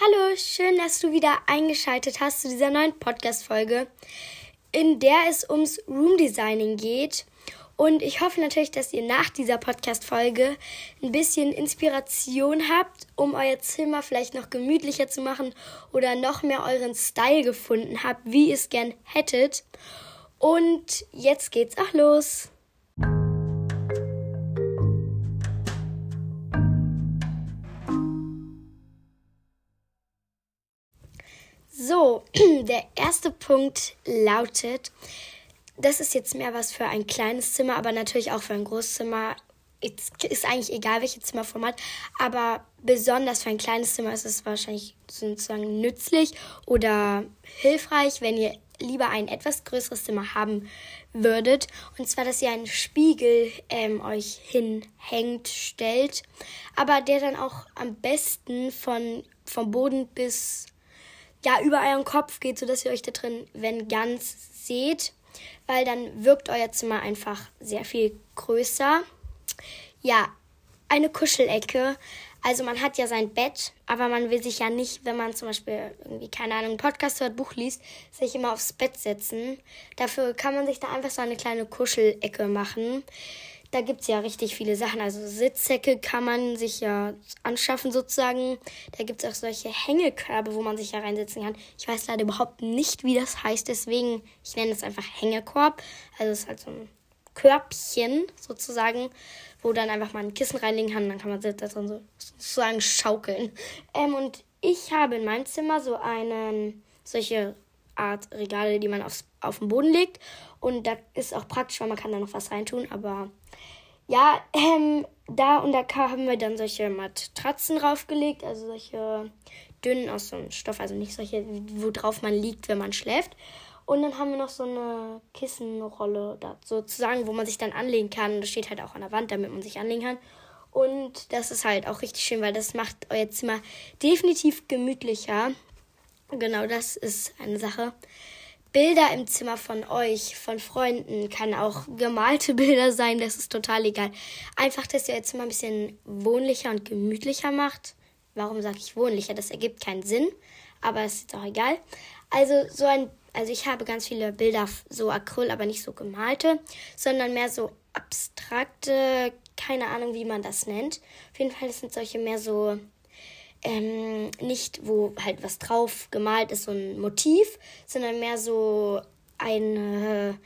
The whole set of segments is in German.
Hallo, schön, dass du wieder eingeschaltet hast zu dieser neuen Podcast-Folge, in der es ums Room Designing geht. Und ich hoffe natürlich, dass ihr nach dieser Podcast-Folge ein bisschen Inspiration habt, um euer Zimmer vielleicht noch gemütlicher zu machen oder noch mehr euren Style gefunden habt, wie ihr es gern hättet. Und jetzt geht's auch los. Der erste Punkt lautet, das ist jetzt mehr was für ein kleines Zimmer, aber natürlich auch für ein Großzimmer. Ist eigentlich egal, welches Zimmerformat, aber besonders für ein kleines Zimmer ist es wahrscheinlich sozusagen nützlich oder hilfreich, wenn ihr lieber ein etwas größeres Zimmer haben würdet. Und zwar, dass ihr einen Spiegel ähm, euch hinhängt, stellt, aber der dann auch am besten von, vom Boden bis ja, über euren Kopf geht, sodass ihr euch da drin, wenn ganz seht, weil dann wirkt euer Zimmer einfach sehr viel größer. Ja, eine Kuschelecke. Also man hat ja sein Bett, aber man will sich ja nicht, wenn man zum Beispiel irgendwie, keine Ahnung, Podcast hört, Buch liest, sich immer aufs Bett setzen. Dafür kann man sich da einfach so eine kleine Kuschelecke machen da gibt es ja richtig viele Sachen. Also Sitzsäcke kann man sich ja anschaffen sozusagen. Da gibt es auch solche Hängekörbe, wo man sich ja reinsetzen kann. Ich weiß leider überhaupt nicht, wie das heißt, deswegen, ich nenne es einfach Hängekorb. Also es ist halt so ein Körbchen sozusagen, wo dann einfach mal ein Kissen reinlegen kann. Dann kann man da drin so, sozusagen schaukeln. Ähm, und ich habe in meinem Zimmer so einen, solche Art Regale, die man aufs, auf den Boden legt. Und da ist auch praktisch, weil man kann da noch was reintun. Aber ja, ähm, da und da haben wir dann solche Matratzen draufgelegt, also solche dünnen aus so einem Stoff, also nicht solche, wo drauf man liegt, wenn man schläft. Und dann haben wir noch so eine Kissenrolle da sozusagen, wo man sich dann anlegen kann. Das steht halt auch an der Wand, damit man sich anlegen kann. Und das ist halt auch richtig schön, weil das macht euer Zimmer definitiv gemütlicher. Genau, das ist eine Sache. Bilder im Zimmer von euch, von Freunden, kann auch gemalte Bilder sein, das ist total egal. Einfach, dass ihr euer Zimmer ein bisschen wohnlicher und gemütlicher macht. Warum sage ich wohnlicher? Das ergibt keinen Sinn, aber es ist auch egal. Also so ein, also ich habe ganz viele Bilder, so Acryl, aber nicht so gemalte, sondern mehr so abstrakte, keine Ahnung, wie man das nennt. Auf jeden Fall sind solche mehr so ähm, nicht, wo halt was drauf gemalt ist, so ein Motiv, sondern mehr so eine,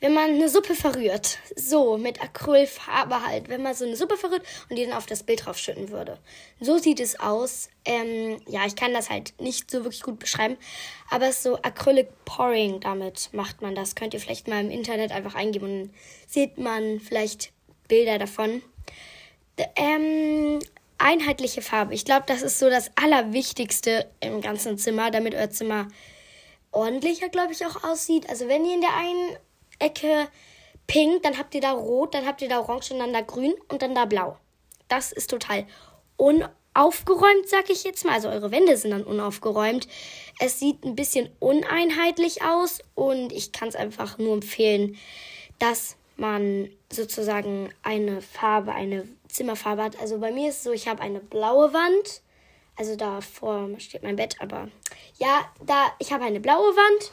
wenn man eine Suppe verrührt. So, mit Acrylfarbe halt. Wenn man so eine Suppe verrührt und die dann auf das Bild draufschütten würde. So sieht es aus. Ähm, ja, ich kann das halt nicht so wirklich gut beschreiben. Aber so Acrylic Pouring, damit macht man das. Könnt ihr vielleicht mal im Internet einfach eingeben und sieht man vielleicht Bilder davon. Ähm, einheitliche Farbe. Ich glaube, das ist so das Allerwichtigste im ganzen Zimmer, damit euer Zimmer ordentlicher, glaube ich, auch aussieht. Also wenn ihr in der einen Ecke pink, dann habt ihr da rot, dann habt ihr da orange und dann da grün und dann da blau. Das ist total unaufgeräumt, sag ich jetzt mal. Also eure Wände sind dann unaufgeräumt. Es sieht ein bisschen uneinheitlich aus und ich kann es einfach nur empfehlen, dass man sozusagen eine Farbe, eine Zimmerfarbe hat. Also bei mir ist es so, ich habe eine blaue Wand. Also davor steht mein Bett, aber ja, da ich habe eine blaue Wand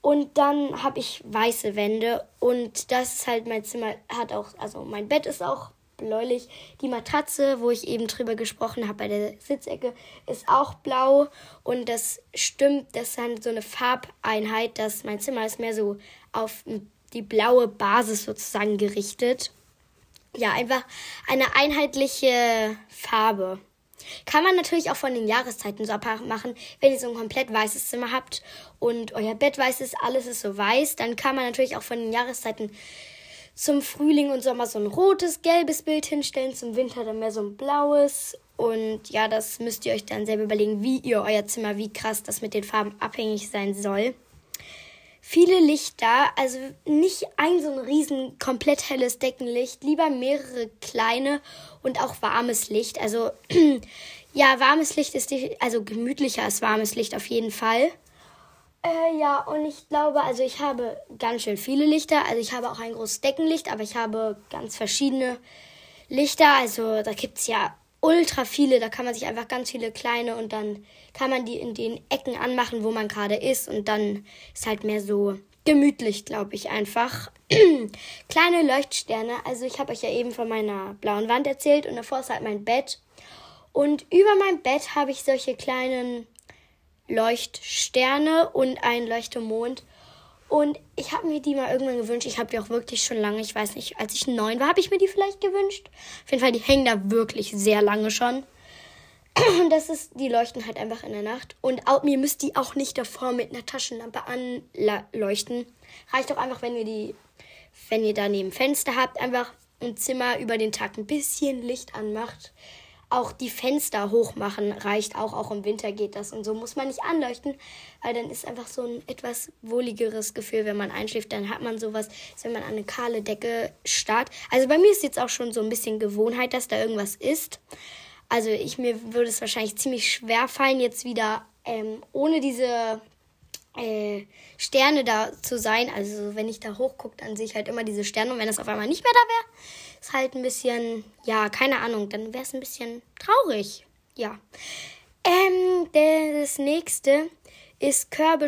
und dann habe ich weiße Wände und das ist halt mein Zimmer hat auch, also mein Bett ist auch bläulich. Die Matratze, wo ich eben drüber gesprochen habe bei der Sitzecke, ist auch blau und das stimmt, das ist halt so eine Farbeinheit, dass mein Zimmer ist mehr so auf die blaue Basis sozusagen gerichtet. Ja, einfach eine einheitliche Farbe. Kann man natürlich auch von den Jahreszeiten so abmachen. Wenn ihr so ein komplett weißes Zimmer habt und euer Bett weiß ist, alles ist so weiß, dann kann man natürlich auch von den Jahreszeiten zum Frühling und Sommer so ein rotes, gelbes Bild hinstellen, zum Winter dann mehr so ein blaues. Und ja, das müsst ihr euch dann selber überlegen, wie ihr euer Zimmer, wie krass das mit den Farben abhängig sein soll viele Lichter, also nicht ein so ein riesen komplett helles Deckenlicht, lieber mehrere kleine und auch warmes Licht. Also ja, warmes Licht ist also gemütlicher als warmes Licht auf jeden Fall. Äh, ja, und ich glaube, also ich habe ganz schön viele Lichter. Also ich habe auch ein großes Deckenlicht, aber ich habe ganz verschiedene Lichter. Also da gibt es ja ultra viele. Da kann man sich einfach ganz viele kleine und dann kann man die in den Ecken anmachen, wo man gerade ist. Und dann ist halt mehr so gemütlich, glaube ich, einfach. kleine Leuchtsterne. Also ich habe euch ja eben von meiner blauen Wand erzählt und davor ist halt mein Bett. Und über mein Bett habe ich solche kleinen Leuchtsterne und einen Leuchtemond. Und ich habe mir die mal irgendwann gewünscht. Ich habe die auch wirklich schon lange. Ich weiß nicht, als ich neun war, habe ich mir die vielleicht gewünscht. Auf jeden Fall, die hängen da wirklich sehr lange schon. Und das ist, die leuchten halt einfach in der Nacht. Und auch, mir müsst die auch nicht davor mit einer Taschenlampe anleuchten. Reicht auch einfach, wenn ihr die, wenn ihr da neben Fenster habt, einfach im Zimmer über den Tag ein bisschen Licht anmacht auch die Fenster hochmachen reicht auch. Auch im Winter geht das. Und so muss man nicht anleuchten, weil dann ist einfach so ein etwas wohligeres Gefühl, wenn man einschläft. Dann hat man sowas, als wenn man an eine kahle Decke starrt. Also bei mir ist jetzt auch schon so ein bisschen Gewohnheit, dass da irgendwas ist. Also ich mir würde es wahrscheinlich ziemlich schwer fallen, jetzt wieder ähm, ohne diese äh, Sterne da zu sein. Also wenn ich da hochgucke, dann sehe ich halt immer diese Sterne. Und wenn das auf einmal nicht mehr da wäre, ist halt ein bisschen, ja, keine Ahnung, dann wäre es ein bisschen traurig. Ja. Ähm, das nächste ist Körbe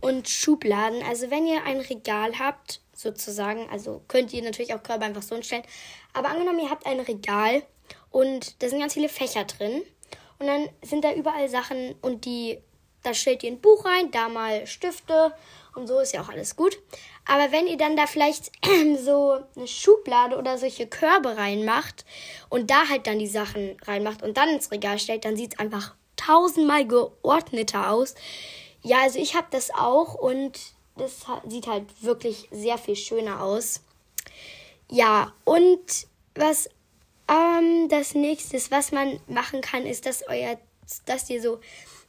und Schubladen. Also wenn ihr ein Regal habt, sozusagen, also könnt ihr natürlich auch Körbe einfach so hinstellen. Aber angenommen, ihr habt ein Regal und da sind ganz viele Fächer drin. Und dann sind da überall Sachen und die, da stellt ihr ein Buch rein, da mal Stifte und so ist ja auch alles gut. Aber wenn ihr dann da vielleicht so eine Schublade oder solche Körbe reinmacht und da halt dann die Sachen reinmacht und dann ins Regal stellt, dann sieht es einfach tausendmal geordneter aus. Ja, also ich habe das auch und das sieht halt wirklich sehr viel schöner aus. Ja, und was ähm, das nächste, was man machen kann, ist, dass euer, dass ihr so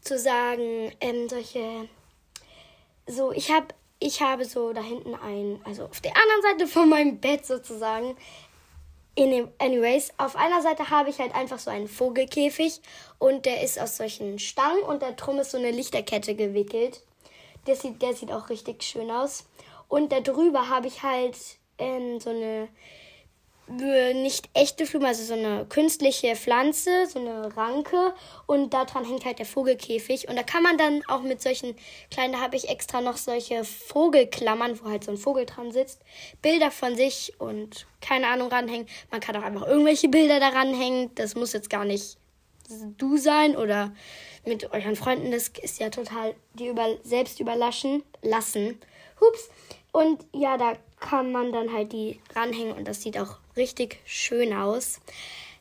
zu sagen, ähm, solche so, ich habe ich habe so da hinten ein, also auf der anderen Seite von meinem Bett sozusagen. Dem, anyways, auf einer Seite habe ich halt einfach so einen Vogelkäfig und der ist aus solchen Stangen und da drum ist so eine Lichterkette gewickelt. Der sieht, der sieht auch richtig schön aus. Und da drüber habe ich halt ähm, so eine nicht echte Blume, also so eine künstliche Pflanze, so eine Ranke und daran hängt halt der Vogelkäfig und da kann man dann auch mit solchen kleinen, da habe ich extra noch solche Vogelklammern, wo halt so ein Vogel dran sitzt, Bilder von sich und keine Ahnung ranhängen. Man kann auch einfach irgendwelche Bilder daran hängen, das muss jetzt gar nicht du sein oder mit euren Freunden, das ist ja total die über, selbst überlassen lassen. Hups. Und ja, da kann man dann halt die ranhängen und das sieht auch richtig schön aus.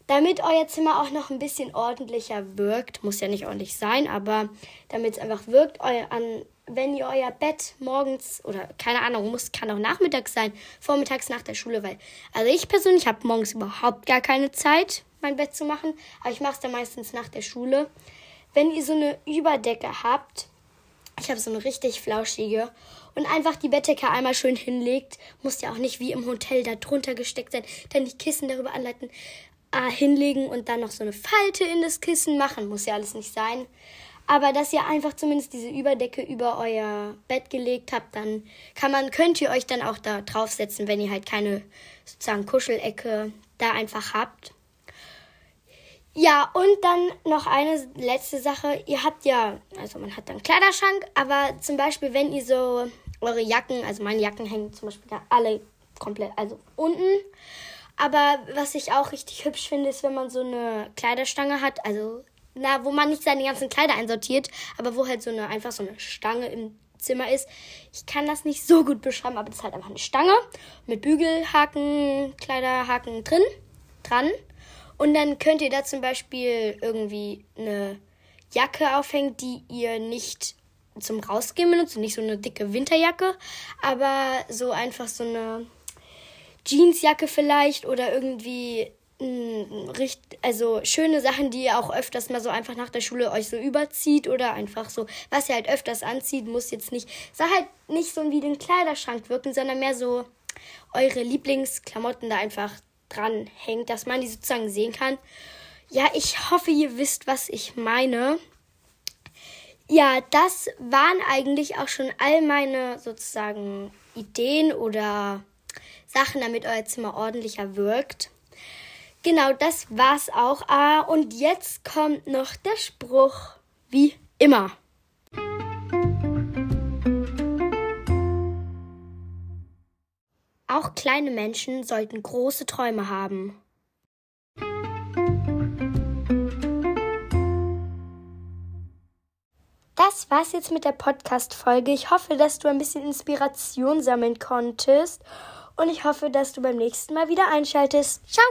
Damit euer Zimmer auch noch ein bisschen ordentlicher wirkt, muss ja nicht ordentlich sein, aber damit es einfach wirkt, euer, an, wenn ihr euer Bett morgens oder keine Ahnung, muss kann auch nachmittags sein, vormittags nach der Schule, weil also ich persönlich habe morgens überhaupt gar keine Zeit, mein Bett zu machen, aber ich mache es dann meistens nach der Schule. Wenn ihr so eine Überdecke habt, ich habe so eine richtig flauschige und einfach die Bettdecke einmal schön hinlegt. Muss ja auch nicht wie im Hotel da drunter gesteckt sein. Dann die Kissen darüber anleiten, äh, hinlegen und dann noch so eine Falte in das Kissen machen. Muss ja alles nicht sein. Aber dass ihr einfach zumindest diese Überdecke über euer Bett gelegt habt, dann kann man, könnt ihr euch dann auch da draufsetzen, wenn ihr halt keine sozusagen Kuschelecke da einfach habt. Ja, und dann noch eine letzte Sache. Ihr habt ja, also man hat dann Kleiderschrank, aber zum Beispiel, wenn ihr so eure Jacken, also meine Jacken hängen zum Beispiel da alle komplett, also unten. Aber was ich auch richtig hübsch finde, ist, wenn man so eine Kleiderstange hat, also na, wo man nicht seine ganzen Kleider einsortiert, aber wo halt so eine einfach so eine Stange im Zimmer ist. Ich kann das nicht so gut beschreiben, aber das ist halt einfach eine Stange mit Bügelhaken, Kleiderhaken drin, dran. Und dann könnt ihr da zum Beispiel irgendwie eine Jacke aufhängen, die ihr nicht zum Rausgehen benutzt, nicht so eine dicke Winterjacke, aber so einfach so eine Jeansjacke vielleicht oder irgendwie also schöne Sachen, die ihr auch öfters mal so einfach nach der Schule euch so überzieht oder einfach so, was ihr halt öfters anzieht, muss jetzt nicht, soll halt nicht so wie den Kleiderschrank wirken, sondern mehr so eure Lieblingsklamotten da einfach dran hängt, dass man die sozusagen sehen kann. Ja, ich hoffe, ihr wisst, was ich meine. Ja, das waren eigentlich auch schon all meine sozusagen Ideen oder Sachen, damit euer Zimmer ordentlicher wirkt. Genau, das war's auch. Ah, und jetzt kommt noch der Spruch. Wie immer. Auch kleine Menschen sollten große Träume haben. Das war's jetzt mit der Podcast-Folge. Ich hoffe, dass du ein bisschen Inspiration sammeln konntest. Und ich hoffe, dass du beim nächsten Mal wieder einschaltest. Ciao!